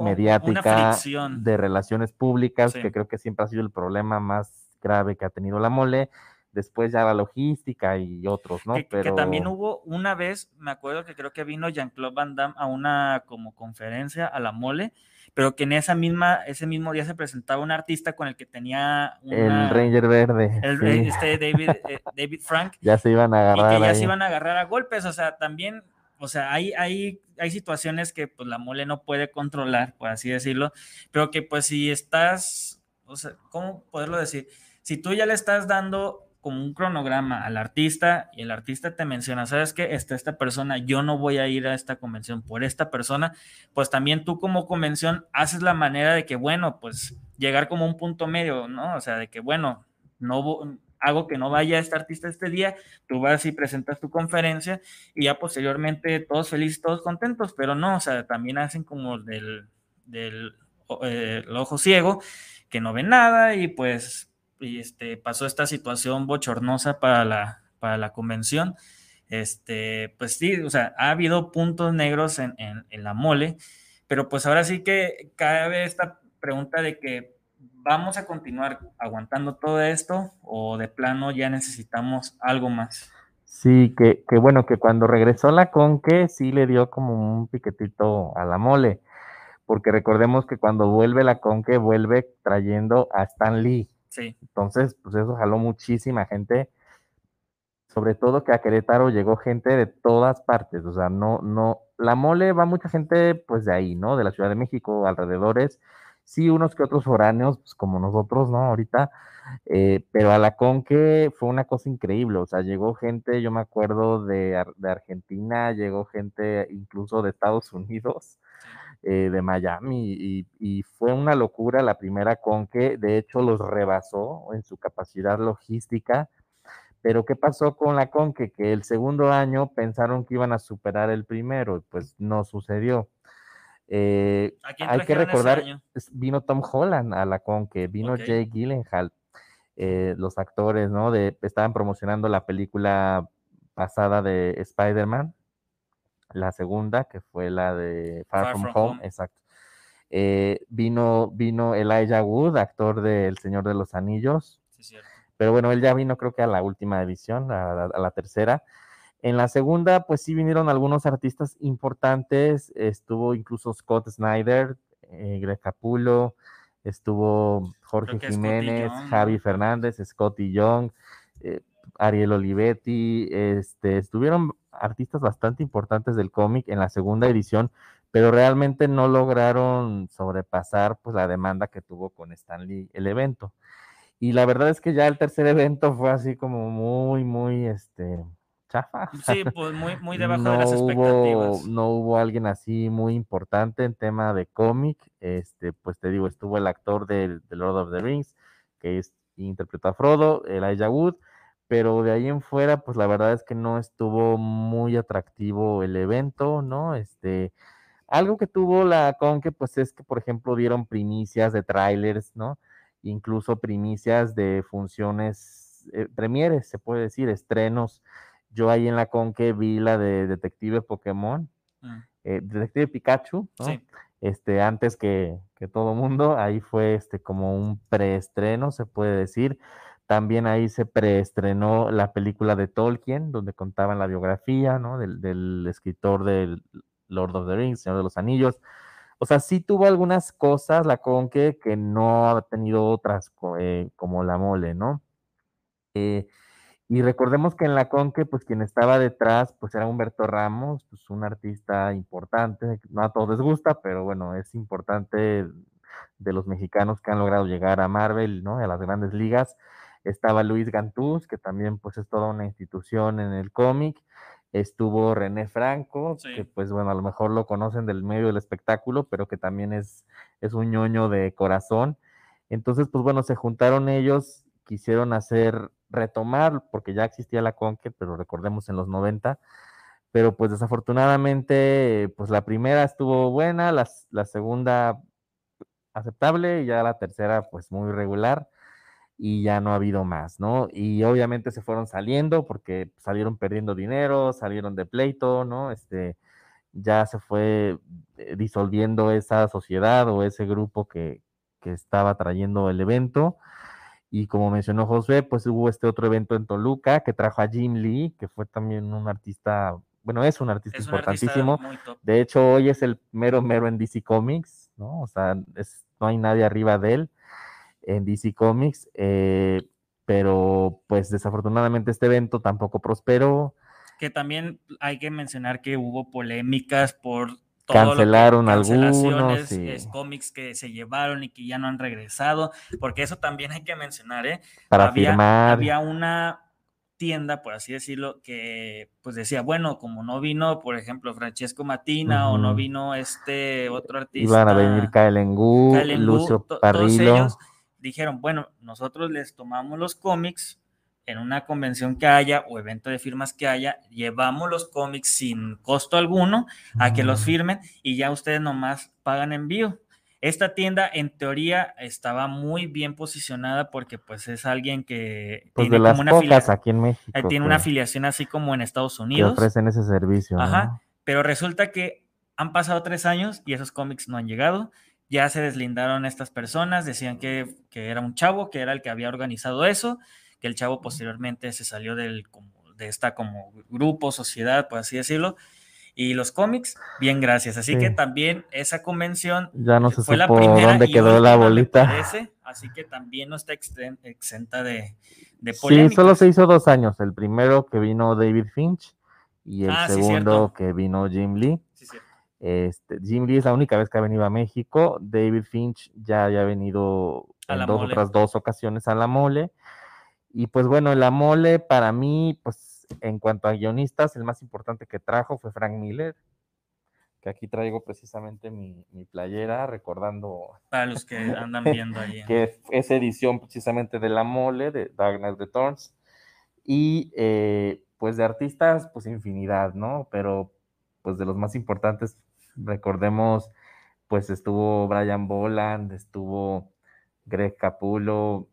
mediática de relaciones públicas, que creo que siempre ha sido el problema más grave que ha tenido la mole. Después ya la logística y otros, ¿no? Que, que también hubo una vez, me acuerdo que creo que vino Jean-Claude Van Damme a una como conferencia a la mole, pero que en esa misma, ese mismo día se presentaba un artista con el que tenía el Ranger Verde. El, sí. este David, eh, David Frank. Ya se iban a agarrar. Y que ya ahí. se iban a agarrar a golpes, o sea, también, o sea, hay, hay, hay situaciones que pues la mole no puede controlar, por así decirlo, pero que pues si estás, o sea, ¿cómo poderlo decir? Si tú ya le estás dando como un cronograma al artista y el artista te menciona, sabes que está esta persona, yo no voy a ir a esta convención por esta persona, pues también tú como convención haces la manera de que, bueno, pues llegar como un punto medio, ¿no? O sea, de que, bueno, no hago que no vaya este artista este día, tú vas y presentas tu conferencia y ya posteriormente todos felices, todos contentos, pero no, o sea, también hacen como del, del eh, ojo ciego, que no ven nada y pues este, pasó esta situación bochornosa para la, para la convención. Este, pues sí, o sea, ha habido puntos negros en, en, la mole, pero pues ahora sí que cabe esta pregunta de que vamos a continuar aguantando todo esto o de plano ya necesitamos algo más. Sí, que, que bueno, que cuando regresó la Conque sí le dio como un piquetito a la mole, porque recordemos que cuando vuelve la Conque vuelve trayendo a Stan Lee. Sí. Entonces, pues eso jaló muchísima gente, sobre todo que a Querétaro llegó gente de todas partes, o sea, no, no, la mole va mucha gente pues de ahí, ¿no? De la Ciudad de México, alrededores, sí, unos que otros foráneos, pues como nosotros, ¿no? Ahorita, eh, pero a la Conque fue una cosa increíble, o sea, llegó gente, yo me acuerdo de, de Argentina, llegó gente incluso de Estados Unidos, eh, de Miami y, y, fue una locura la primera Conque, de hecho los rebasó en su capacidad logística, pero ¿qué pasó con la Conque? Que el segundo año pensaron que iban a superar el primero, pues no sucedió. Eh, hay que recordar, vino Tom Holland a la Conque, vino okay. Jay Gyllenhaal, eh, los actores, ¿no? De, estaban promocionando la película pasada de Spider-Man, la segunda, que fue la de Far, Far From, from, Home, home. exacto. Eh, vino, vino Elijah Wood, actor de El Señor de los Anillos. Sí, pero bueno, él ya vino creo que a la última edición, a la, a la, tercera. En la segunda, pues sí vinieron algunos artistas importantes, estuvo incluso Scott Snyder, eh, Greg Capulo, estuvo Jorge Jiménez, Javi Fernández, Scotty Young, eh, Ariel Olivetti, este, estuvieron artistas bastante importantes del cómic en la segunda edición, pero realmente no lograron sobrepasar pues la demanda que tuvo con Stanley el evento. Y la verdad es que ya el tercer evento fue así como muy, muy, este, chafa. Sí, pues muy, muy debajo no de las expectativas. Hubo, no hubo alguien así muy importante en tema de cómic. Este, pues te digo, estuvo el actor de, de Lord of the Rings, que es, interpretó a Frodo, Elijah Wood, pero de ahí en fuera, pues la verdad es que no estuvo muy atractivo el evento, ¿no? Este, algo que tuvo la Conque, pues es que, por ejemplo, dieron primicias de trailers, ¿no? Incluso primicias de funciones, eh, premieres, se puede decir, estrenos. Yo ahí en la Conque vi la de Detective Pokémon, mm. eh, Detective Pikachu, ¿no? Sí. Este, antes que, que todo mundo, ahí fue este como un preestreno, se puede decir. También ahí se preestrenó la película de Tolkien, donde contaban la biografía, ¿no? Del, del, escritor del Lord of the Rings, Señor de los Anillos. O sea, sí tuvo algunas cosas la Conque que no ha tenido otras, eh, como la mole, ¿no? Eh, y recordemos que en la Conque, pues quien estaba detrás, pues era Humberto Ramos, pues un artista importante, no a todos les gusta, pero bueno, es importante de los mexicanos que han logrado llegar a Marvel, ¿no? A las grandes ligas estaba Luis Gantús, que también pues es toda una institución en el cómic, estuvo René Franco, sí. que pues bueno, a lo mejor lo conocen del medio del espectáculo, pero que también es, es un ñoño de corazón. Entonces, pues bueno, se juntaron ellos, quisieron hacer, retomar, porque ya existía la Conque, pero recordemos en los 90, pero pues desafortunadamente, pues la primera estuvo buena, la, la segunda aceptable y ya la tercera pues muy regular y ya no ha habido más, ¿no? Y obviamente se fueron saliendo porque salieron perdiendo dinero, salieron de pleito, ¿no? Este, ya se fue eh, disolviendo esa sociedad o ese grupo que, que estaba trayendo el evento. Y como mencionó José, pues hubo este otro evento en Toluca que trajo a Jim Lee, que fue también un artista, bueno, es un artista importantísimo. de hecho, hoy es el mero mero en DC Comics, ¿no? O sea, no hay nadie arriba de él en DC Comics. Eh, pero pues desafortunadamente este evento tampoco prosperó. Que también hay que mencionar que hubo polémicas por cancelaron algunos cómics que se llevaron y que ya no han regresado, porque eso también hay que mencionar, ¿eh? Para firmar. Había una tienda, por así decirlo, que pues decía, bueno, como no vino, por ejemplo, Francesco Matina o no vino este otro artista. Iban a venir Kaelengú, Lucio Parrillo dijeron, bueno, nosotros les tomamos los cómics en una convención que haya o evento de firmas que haya, llevamos los cómics sin costo alguno a que los mm. firmen y ya ustedes nomás pagan envío. Esta tienda en teoría estaba muy bien posicionada porque pues es alguien que pues tiene como una aquí en México, eh, tiene una afiliación así como en Estados Unidos. Que ofrecen ese servicio. Ajá, pero resulta que han pasado tres años y esos cómics no han llegado ya se deslindaron estas personas, decían que, era un chavo, que era el que había organizado eso, que el chavo posteriormente se salió del, de esta como grupo, sociedad, por así decirlo, y los cómics, bien, gracias. Así que también esa convención ya no se fue la primera dónde quedó la bolita. así que también no está exenta de, de Sí, solo se hizo dos años. El primero que vino David Finch y el ah, segundo que vino Jim Lee. Este, Jim Lee es la única vez que ha venido a México. David Finch ya había venido en dos otras dos ocasiones a la mole. Y pues bueno, la mole para mí, pues en cuanto a guionistas, el más importante que trajo fue Frank Miller, que aquí traigo precisamente mi, playera, recordando. Para los que andan viendo ahí. que es edición precisamente de la mole, de Darkness Returns. Y eh, pues de artistas, pues infinidad, ¿no? Pero pues de los más importantes, recordemos, pues estuvo Brian Boland, estuvo Greg Capulo,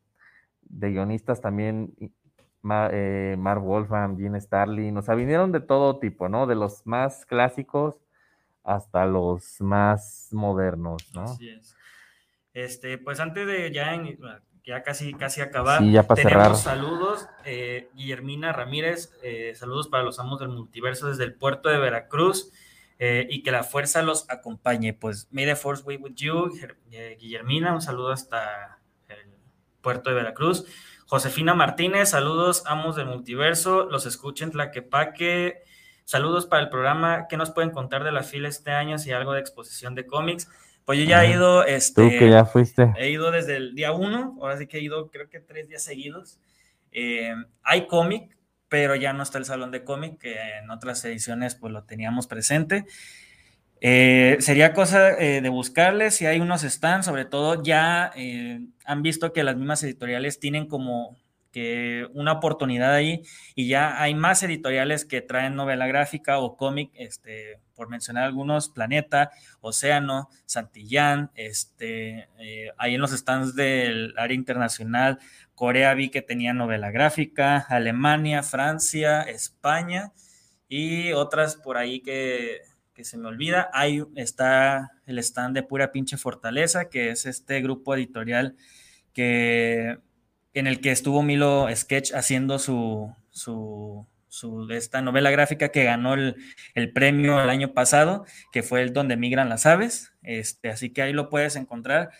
de guionistas también eh, Mark Wolfram, Gene Starling, o sea, vinieron de todo tipo, ¿no? De los más clásicos hasta los más modernos, ¿no? Así es. Este, pues antes de ya, ya casi, casi acabar, tenemos saludos. Eh, Guillermina Ramírez, eh, saludos para los amos del multiverso desde el puerto de Veracruz. Eh, y que la fuerza los acompañe. Pues may the force be with you, eh, Guillermina, un saludo hasta el puerto de Veracruz. Josefina Martínez, saludos, amos del multiverso, los escuchen Tlaquepaque. Saludos para el programa. ¿Qué nos pueden contar de la fila este año? Si hay algo de exposición de cómics. Pues yo ya he ido, este, Tú que ya fuiste. He ido desde el día uno, ahora sí que he ido creo que tres días seguidos. Eh, hay cómic, pero ya no está el salón de cómic, que en otras ediciones pues lo teníamos presente. Eh, sería cosa eh, de buscarles si hay unos stands, sobre todo ya eh, han visto que las mismas editoriales tienen como que una oportunidad ahí y ya hay más editoriales que traen novela gráfica o cómic, este, por mencionar algunos, Planeta, Océano, Santillán, este, ahí en los stands del área internacional Corea vi que tenía novela gráfica, Alemania, Francia, España y otras por ahí que, se me olvida. Ahí está el stand de Pura Pinche Fortaleza, que es este grupo editorial que, en el que estuvo Milo Sketch haciendo su, su, esta novela gráfica que ganó el, el, premio el año pasado, que fue el Donde Migran las Aves. Este, así que ahí lo puedes encontrar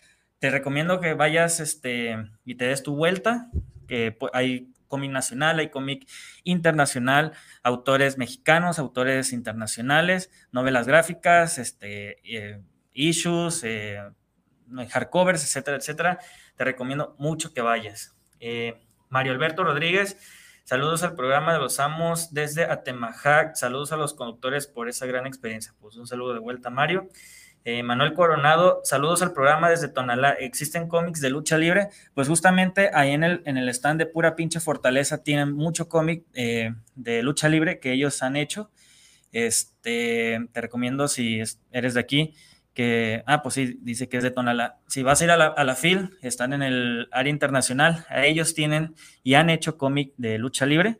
te recomiendo que vayas este, y te des tu vuelta, que hay cómic nacional, hay cómic internacional, autores mexicanos, autores internacionales, novelas gráficas, este, eh, issues, eh, hardcovers, etcétera, etcétera. Te recomiendo mucho que vayas. Eh, Mario Alberto Rodríguez, saludos al programa de los amos desde Atemajac, saludos a los conductores por esa gran experiencia. Pues un saludo de vuelta, Mario. Eh, Manuel Coronado, saludos al programa desde Tonalá. ¿Existen cómics de lucha libre? Pues justamente ahí en el, en el stand de pura pinche fortaleza tienen mucho cómic eh, de lucha libre que ellos han hecho. Este, te recomiendo si eres de aquí, que, ah, pues sí, dice que es de Tonalá. Si vas a ir a la, a la FIL, están en el área internacional, ellos tienen y han hecho cómic de lucha libre.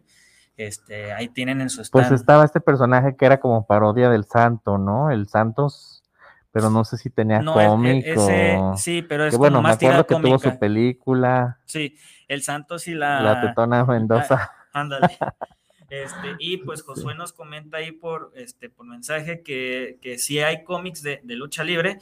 Este, ahí tienen en su pues stand. Pues estaba este personaje que era como parodia del santo, ¿no? El Santos pero no sé si tenía No, e- e- cómic ese, o... sí, pero es Que como bueno, me más tirada acuerdo que tuvo su película, Sí, el Santos y la... La Tetona Mendoza. Ándale. Este, y pues Josué nos comenta ahí por, este, por mensaje que, que sí hay cómics de, de lucha libre,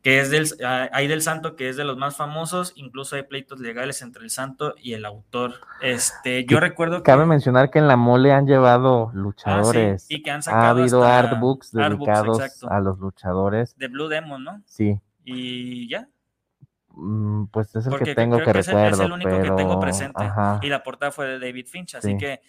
que es del, ah, hay del santo que es de los más famosos, incluso hay pleitos legales entre el santo y el autor. Este, yo Que recuerdo que... Cabe mencionar que en la mole han llevado Ah, sí, luchadores. y que han ha sacado habido hasta artbooks dedicados a los luchadores. de Blue Demon, ¿no? Sí, Y ya, mm, pues es el porque que creo tengo que que es el- es recuerdo, el único que pero... tengo presente. Ajá, y la portada fue de David Finch, así Sí. que,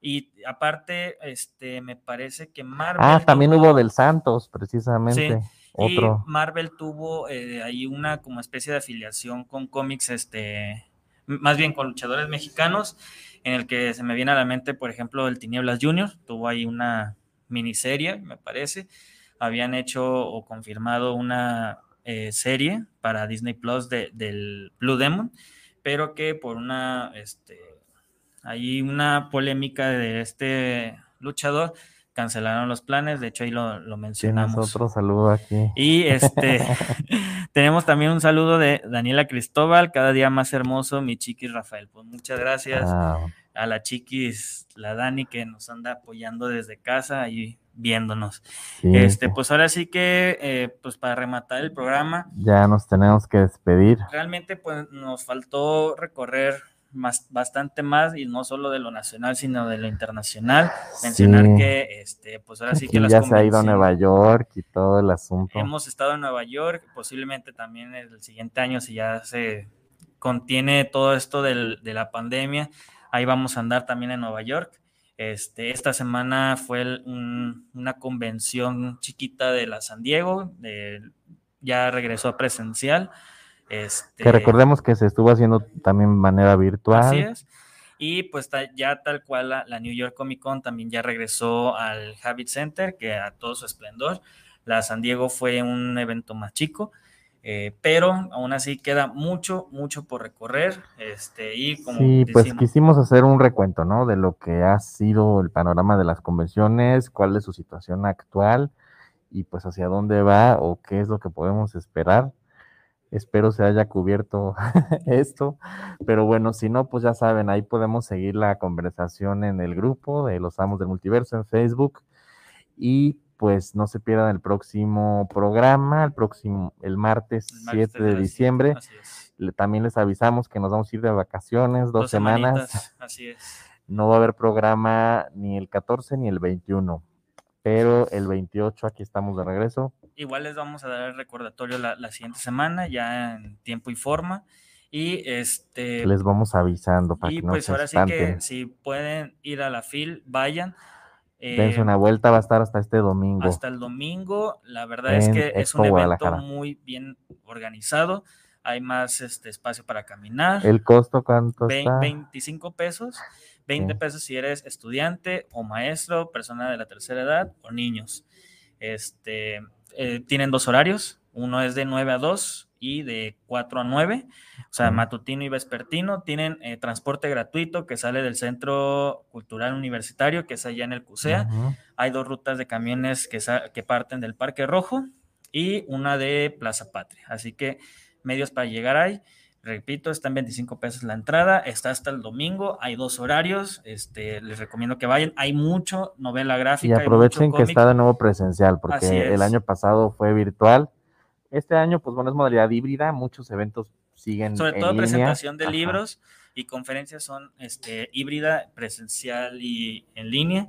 y aparte, este, me parece que Marvel Ah, también tuvo- hubo del Santos, precisamente. Otro. Y Marvel tuvo eh, ahí una como especie de afiliación con cómics, este, más bien con luchadores mexicanos, en el que se me viene a la mente, por ejemplo, el Tinieblas Junior, tuvo ahí una miniserie, me parece. Habían hecho o confirmado una eh, serie para Disney Plus de, del Blue Demon, pero que por una, este, hay una polémica de este luchador, cancelaron los planes, de hecho ahí lo, lo mencionamos. otro saludo aquí. Y este tenemos también un saludo de Daniela Cristóbal, cada día más hermoso, mi chiquis Rafael. Pues muchas gracias Ah, a la chiquis, la Dani, que nos anda apoyando desde casa y viéndonos. sí, Este, pues ahora sí que, eh, pues para rematar el programa, ya nos tenemos que despedir. realmente pues nos faltó recorrer más, bastante más y no solo de lo nacional, sino de lo internacional. Mencionar Sí. que, este, pues ahora sí que Aquí las ya se ha ido a Nueva York y todo el asunto. Hemos estado en Nueva York, posiblemente también el siguiente año, si ya se contiene todo esto del- de la pandemia, ahí vamos a andar también en Nueva York. Este, esta semana fue el- un- una convención chiquita de la San Diego, de- ya regresó a presencial. Este, Que recordemos que se estuvo haciendo también de manera virtual. Así es. Y pues ya tal cual la, la New York Comic Con también ya regresó al Habit Center, que a todo su esplendor. La San Diego fue un evento más chico, eh, pero aún así queda mucho, mucho por recorrer. Este, y como Sí, pues quisimos hacer un recuento, ¿no? De lo que ha sido el panorama de las convenciones, cuál es su situación actual y pues hacia dónde va o qué es lo que podemos esperar. Espero se haya cubierto esto, pero bueno, si no, pues ya saben, ahí podemos seguir la conversación en el grupo de los Amos del Multiverso en Facebook y pues no se pierdan el próximo programa, el próximo, el martes, el martes 7 de diciembre. Le- También les avisamos que nos vamos a ir de vacaciones dos, semanas. semanitas, Así es. No va a haber programa ni el 14 ni el 21, pero el 28 aquí estamos de regreso. Igual les vamos a dar el recordatorio la, la siguiente semana, ya en tiempo y forma. Y este. Les vamos avisando para y que no pues se ahora sí que si pueden ir a la FIL, vayan. Dense Eh, una vuelta, va a estar hasta este domingo. hasta el domingo. La verdad es en que es un Expo evento muy bien organizado. Hay más este, espacio para caminar. ¿El costo cuánto Ve- está? 25 pesos. 20 Sí. pesos si eres estudiante o maestro, persona de la tercera edad o niños. Este, eh, tienen dos horarios. Uno es de 9 a 2 y de 4 a 9. O sea, matutino y vespertino. Tienen eh, transporte gratuito que sale del Centro Cultural Universitario, que es allá en el CUSEA. Ujú. Hay dos rutas de camiones que, que parten del Parque Rojo y una de Plaza Patria. Así que medios para llegar ahí. Repito, está en 25 pesos la entrada, está hasta el domingo, hay dos horarios, este, les recomiendo que vayan, hay mucho novela gráfica. Y hay mucho aprovechen que cómic. está de nuevo presencial, porque el año pasado fue virtual. Este año, pues bueno, es modalidad híbrida, muchos eventos siguen Sobre en todo línea. presentación de Ajá. libros y conferencias son este, híbrida, presencial y en línea.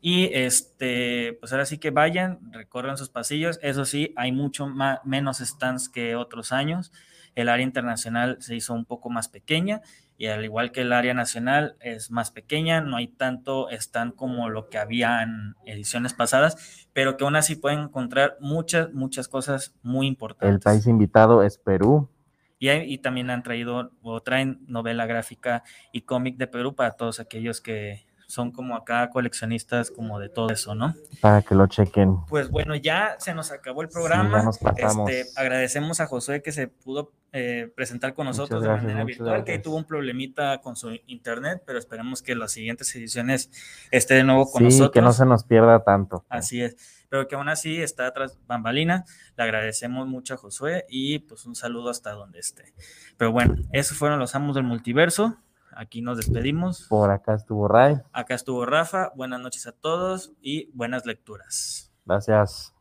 Y este, pues ahora sí que vayan, recorran sus pasillos. Eso sí, hay mucho más, menos stands que otros años. El área internacional se hizo un poco más pequeña y al igual que el área nacional es más pequeña, no hay tanto stand como lo que había en ediciones pasadas, pero que aún así pueden encontrar muchas, muchas cosas muy importantes. El país invitado es Perú. Y, hay- y también han traído o traen novela gráfica y cómic de Perú para todos aquellos que son como acá coleccionistas como de todo eso, ¿no? para que lo chequen. Pues bueno, ya se nos acabó el Sí, programa. ya nos. Este, agradecemos a Josué que se pudo eh, presentar con nosotros gracias, de manera virtual, que ahí gracias. tuvo un problemita con su internet, pero esperemos que las siguientes ediciones esté de nuevo con Sí, nosotros. que no se nos pierda tanto. Así es. pero que aún así está tras bambalina. Le agradecemos mucho a Josué y pues un saludo hasta donde esté. Pero bueno, esos fueron los amos del multiverso. Aquí nos despedimos. Por acá estuvo Ray. Acá estuvo Rafa. Buenas noches a todos y buenas lecturas. Gracias.